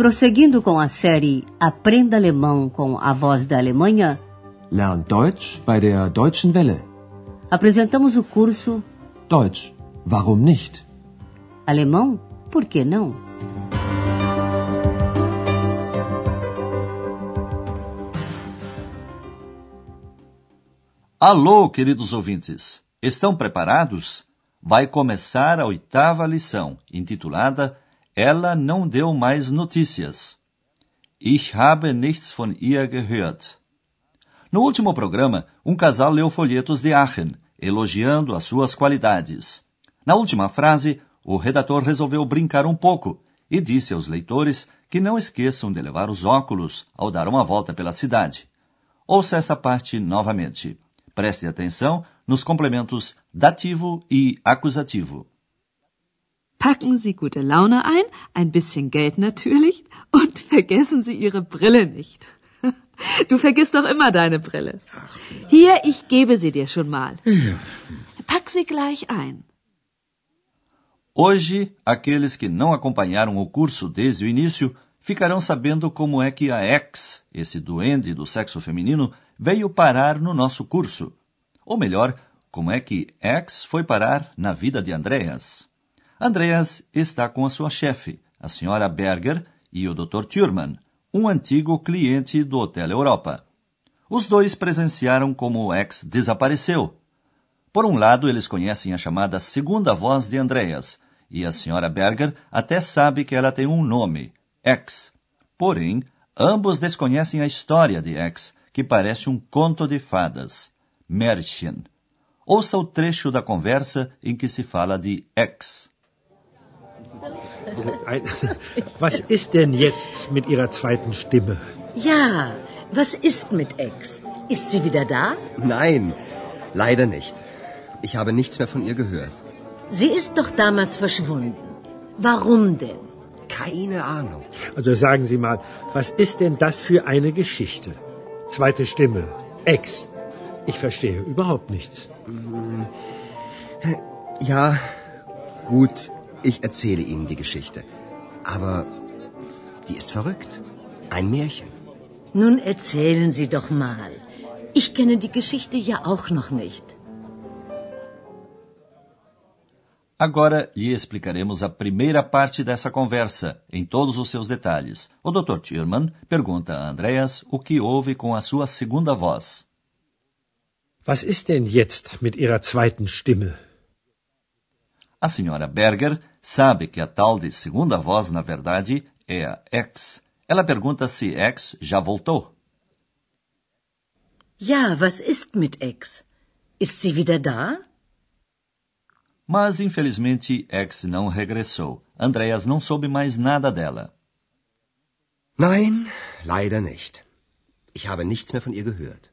Prosseguindo com a série Aprenda Alemão com a Voz da Alemanha, Lern Deutsch bei der Deutschen Welle. apresentamos o curso Deutsch, warum nicht? Alemão, por que não? Alô, queridos ouvintes! Estão preparados? Vai começar a oitava lição, intitulada Ela não deu mais notícias. Ich habe nichts von ihr gehört. No último programa, um casal leu folhetos de Aachen, elogiando as suas qualidades. Na última frase, o redator resolveu brincar um pouco e disse aos leitores que não esqueçam de levar os óculos ao dar uma volta pela cidade. Ouça essa parte novamente. Preste atenção nos complementos dativo e acusativo. Packen Sie gute Laune ein, ein bisschen Geld natürlich und vergessen Sie Ihre Brille nicht. Du vergisst doch immer deine Brille. Hier, ich gebe sie dir schon mal. Pack sie gleich ein. Hoje, aqueles que não acompanharam o curso desde o início ficarão sabendo como é que a ex, esse duende do sexo feminino, veio parar no nosso curso. Ou melhor, como é que ex foi parar na vida de Andreas. Andreas está com a sua chefe, a senhora Berger, e o Dr. Thurman, um antigo cliente do Hotel Europa. Os dois presenciaram como o ex desapareceu. Por um lado, eles conhecem a chamada segunda voz de Andreas, e a senhora Berger até sabe que ela tem um nome, X. Porém, ambos desconhecem a história de X, que parece um conto de fadas, Märchen. Ouça o trecho da conversa em que se fala de X. Was ist denn jetzt mit Ihrer zweiten Stimme? Ja, was ist mit Ex? Ist sie wieder da? Nein, leider nicht. Ich habe nichts mehr von ihr gehört. Sie ist doch damals verschwunden. Warum denn? Keine Ahnung. Also sagen Sie mal, was ist denn das für eine Geschichte? Zweite Stimme, Ex. Ich verstehe überhaupt nichts. Ja, gut, ich erzähle Ihnen die Geschichte. Aber die ist verrückt. Ein Märchen. Nun erzählen Sie doch mal. Ich kenne die Geschichte ja auch noch nicht. Agora lhe explicaremos a primeira parte dessa conversa, em todos os seus detalhes. O Dr. Thurman pergunta a Andreas o que houve com a sua segunda voz. Was ist denn jetzt mit Ihrer zweiten Stimme? A senhora Berger sabe que a tal de segunda voz, na verdade, é a X. Ela pergunta se X já voltou. Ja, was ist mit Ex? Ist sie wieder da? Mas, infelizmente, X não regressou. Andreas não soube mais nada dela. Nein, leider nicht. Ich habe nichts mehr von ihr gehört.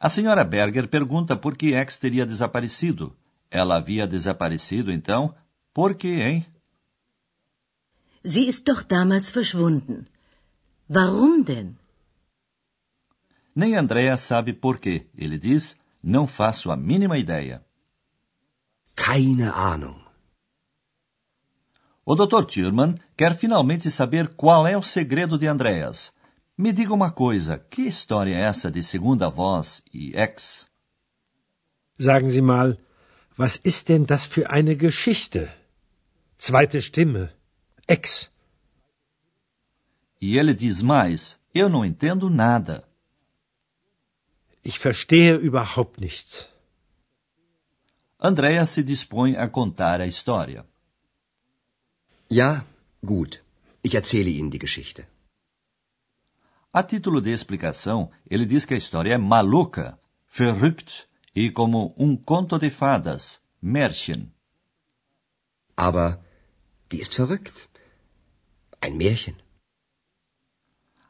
A senhora Berger pergunta por que X teria desaparecido. Ela havia desaparecido, então? Por quê, hein? Sie ist doch damals verschwunden. Warum denn? Nem Andreas sabe por quê. Ele diz, não faço a mínima ideia. Keine Ahnung. O Dr. Thurman quer finalmente saber qual é o segredo de Andreas. Me diga uma coisa, que história é essa de segunda voz e ex? Sagen Sie mal, was ist denn das für eine Geschichte? Zweite Stimme, Ex. E ele diz mais, eu não entendo nada. Ich verstehe überhaupt nichts. Andreas se dispõe a contar a história. Ja, gut. Ich erzähle Ihnen die Geschichte. A título de explicação, ele diz que a história é maluca, verrückt e como um conto de fadas, Märchen. Aber die ist verrückt. Ein Märchen.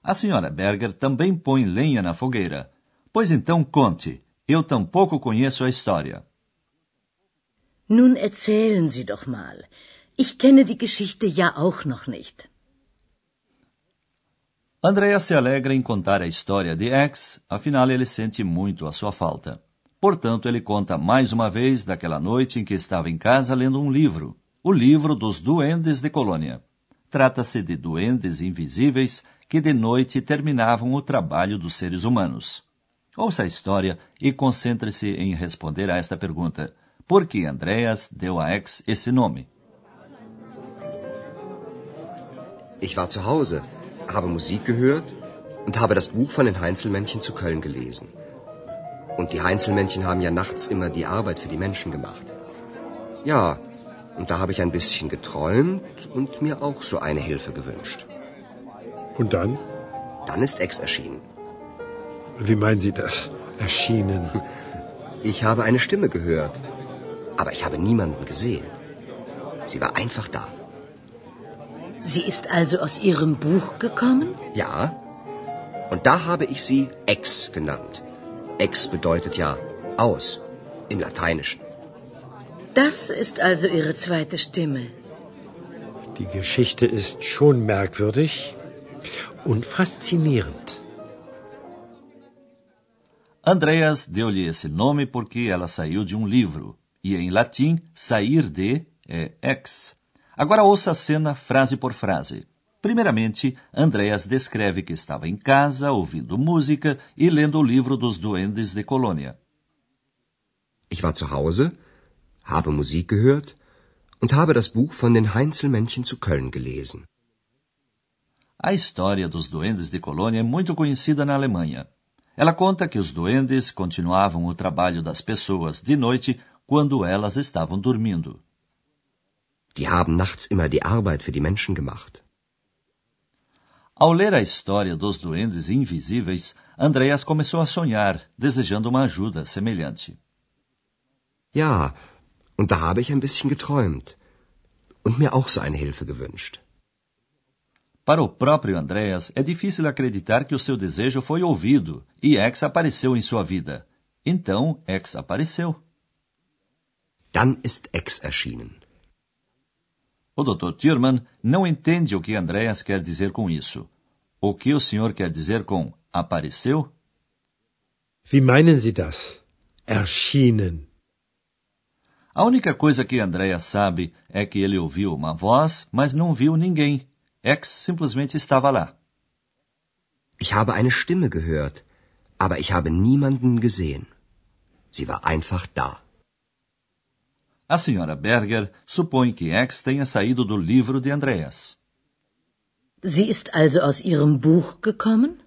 A senhora Berger também põe lenha na fogueira. Pois então conte, eu tampouco conheço a história. Nun erzählen Sie doch mal. Ich kenne die Geschichte ja auch noch nicht. Andrea se alegra em contar a história de X, afinal ele sente muito a sua falta. Portanto, ele conta mais uma vez daquela noite em que estava em casa lendo um livro, o livro dos Duendes de Colônia. trata-se de duendes invisíveis que de noite terminavam o trabalho dos seres humanos. Ouça a história e concentre-se em responder a esta pergunta. Por que Andreas deu a Ex esse nome? Ich war zu Hause, habe Musik gehört und habe das Buch von den Heinzelmännchen zu Köln gelesen. Und die Heinzelmännchen haben ja nachts immer die Arbeit für die Menschen gemacht. Ja, und da habe ich ein bisschen geträumt und mir auch so eine Hilfe gewünscht. Und dann? Dann ist Ex erschienen. Wie meinen Sie das? Erschienen? Ich habe eine Stimme gehört, aber ich habe niemanden gesehen. Sie war einfach da. Sie ist also aus Ihrem Buch gekommen? Ja. Und da habe ich sie Ex genannt. Ex bedeutet ja aus im Lateinischen. Das ist also Ihre zweite Stimme. Die Geschichte ist schon merkwürdig und faszinierend. Andreas deu-lhe esse nome porque ela saiu de um livro, e em latim, sair de é ex. Agora ouça a cena frase por frase. Primeiramente, Andreas descreve que estava em casa, ouvindo música e lendo o livro dos Duendes de Colônia. Ich war zu Hause, habe Musik gehört und habe das Buch von den Heinzelmännchen zu Köln gelesen. A história dos Duendes de Colônia é muito conhecida na Alemanha. Ela conta que os duendes continuavam o trabalho das pessoas de noite quando elas estavam dormindo. Die haben nachts immer die Arbeit für die Menschen gemacht. Ao ler a história dos duendes invisíveis, Andreas começou a sonhar, desejando uma ajuda semelhante. Ja, und da habe ich ein bisschen geträumt und mir auch so eine Hilfe gewünscht. Para o próprio Andreas, é difícil acreditar que o seu desejo foi ouvido e X apareceu em sua vida. Então, X apareceu. Dann ist Ex erschienen. O Dr. Thurman não entende o que Andreas quer dizer com isso. O que o senhor quer dizer com apareceu? Wie meinen Sie das? Erschienen. A única coisa que Andreas sabe é que ele ouviu uma voz, mas não viu ninguém. X simplesmente estava lá. Ich habe eine Stimme gehört, aber ich habe niemanden gesehen. Sie war einfach da. A senhora Berger supõe que X tenha saído do livro de Andreas. Sie ist also aus Ihrem Buch gekommen?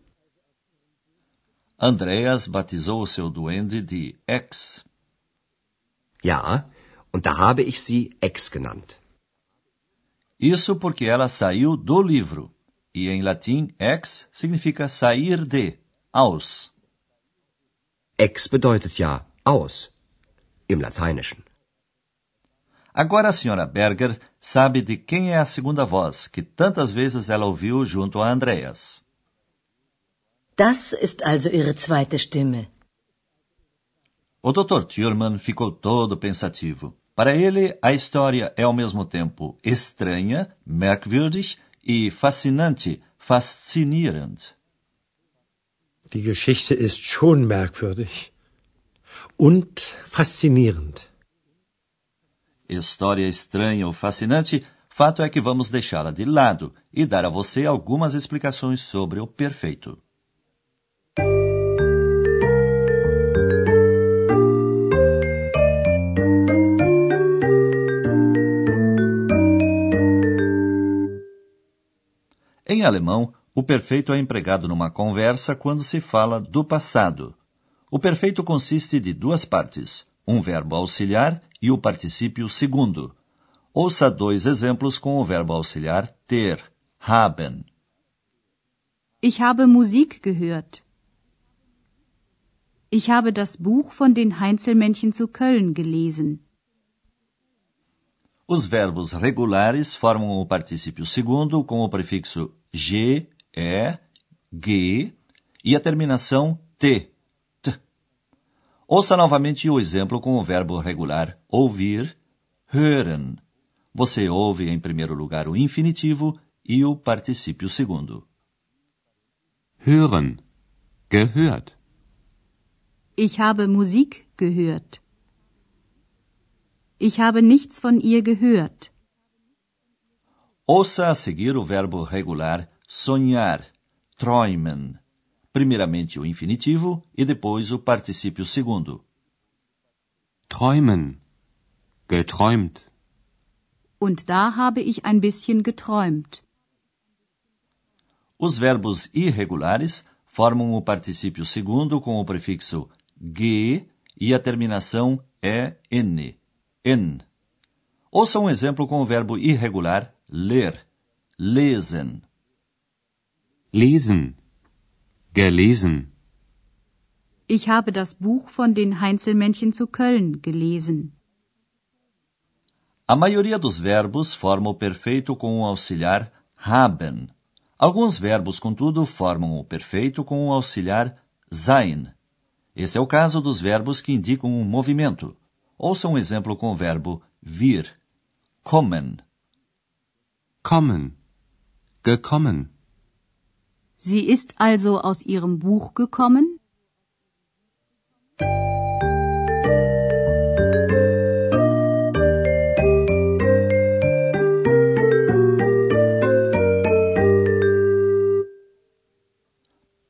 Andreas batizou o seu duende de X. Ja, und da habe ich sie Ex genannt. Isso porque ela saiu do livro. E em latim, ex significa sair de, aus. Ex bedeutet ja aus im Lateinischen. Agora a senhora Berger sabe de quem é a segunda voz, que tantas vezes ela ouviu junto a Andreas. Das ist also Ihre zweite Stimme. O Dr. Thurman ficou todo pensativo. Para ele, a história é ao mesmo tempo estranha, merkwürdig, e fascinante, faszinierend. Die Geschichte ist schon merkwürdig und faszinierend. História estranha ou fascinante, fato é que vamos deixá-la de lado e dar a você algumas explicações sobre o perfeito. Em alemão, o perfeito é empregado numa conversa quando se fala do passado. O perfeito consiste de duas partes, um verbo auxiliar e o particípio segundo. Ouça dois exemplos com o verbo auxiliar ter, haben. Ich habe Musik gehört. Ich habe das Buch von den Heinzelmännchen zu Köln gelesen. Os verbos regulares formam o particípio segundo com o prefixo G, E, G e a terminação T, T. Ouça novamente o exemplo com o verbo regular ouvir, hören. Você ouve em primeiro lugar o infinitivo e o particípio segundo. Hören. Gehört. Ich habe Musik gehört. Ich habe nichts von ihr gehört. Ouça a seguir o verbo regular sonhar, träumen. Primeiramente o infinitivo e depois o particípio segundo. Träumen. Geträumt. Und da habe ich ein bisschen geträumt. Os verbos irregulares formam o particípio segundo com o prefixo ge e a terminação en. En. Ouça um exemplo com o verbo irregular ler. Lesen. Lesen. Gelesen. Ich habe das Buch von den Heinzelmännchen zu Köln gelesen. A maioria dos verbos forma o perfeito com o auxiliar haben. Alguns verbos, contudo, formam o perfeito com o auxiliar sein. Esse é o caso dos verbos que indicam um movimento. Ouça um exemplo com o verbo vir. Kommen. Kommen. Gekommen. Sie ist also aus ihrem Buch gekommen?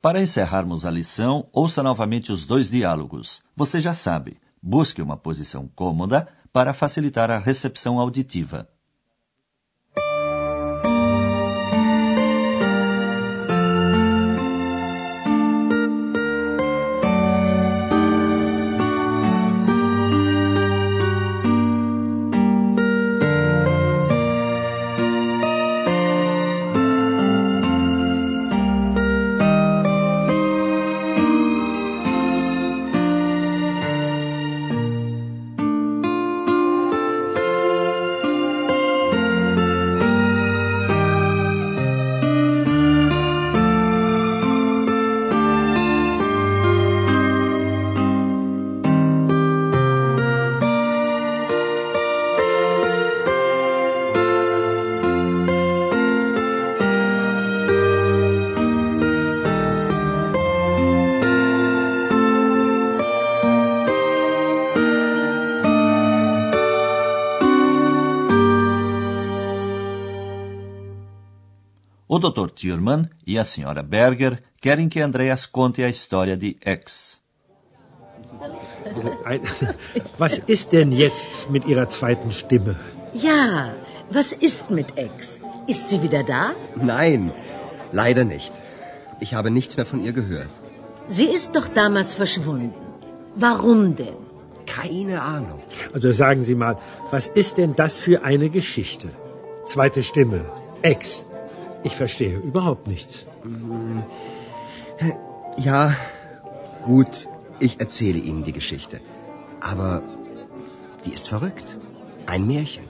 Para encerrarmos a lição, ouça novamente os dois diálogos. Você já sabe, busque uma posição cômoda para facilitar a recepção auditiva. O Dr. Thurman e a Sra. Berger querem que Andreas conte a história de X. Was ist denn jetzt mit Ihrer zweiten Stimme? Ja, was ist mit Ex? Ist sie wieder da? Nein, leider nicht. Ich habe nichts mehr von ihr gehört. Sie ist doch damals verschwunden. Warum denn? Keine Ahnung. Also sagen Sie mal, was ist denn das für eine Geschichte? Zweite Stimme. Ex. Ich verstehe überhaupt nichts. Ja, gut, ich erzähle Ihnen die Geschichte. Aber die ist verrückt. Ein Märchen.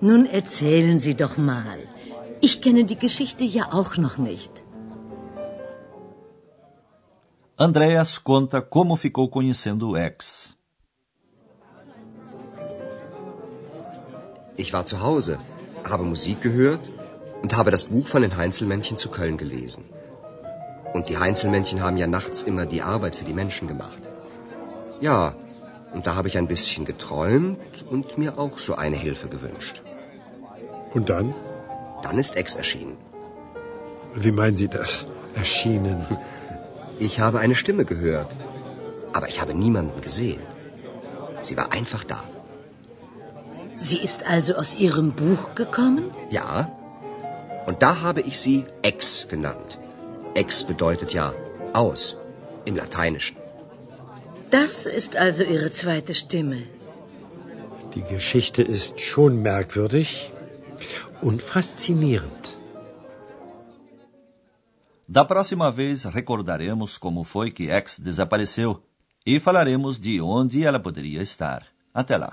Nun erzählen Sie doch mal. Ich kenne die Geschichte ja auch noch nicht. Andreas conta como ficou conhecendo o ex. Ich war zu Hause, habe Musik gehört und habe das Buch von den Heinzelmännchen zu Köln gelesen. Und die Heinzelmännchen haben ja nachts immer die Arbeit für die Menschen gemacht. Ja, und da habe ich ein bisschen geträumt und mir auch so eine Hilfe gewünscht. Und dann? Dann ist Ex erschienen. Wie meinen Sie das? Erschienen. Ich habe eine Stimme gehört, aber ich habe niemanden gesehen. Sie war einfach da. Sie ist also aus Ihrem Buch gekommen? Ja, und da habe ich sie Ex genannt. Ex bedeutet ja aus im Lateinischen. Das ist also Ihre zweite Stimme. Die Geschichte ist schon merkwürdig und faszinierend. Da próxima vez recordaremos como foi que X desapareceu e falaremos de onde ela poderia estar. Até lá.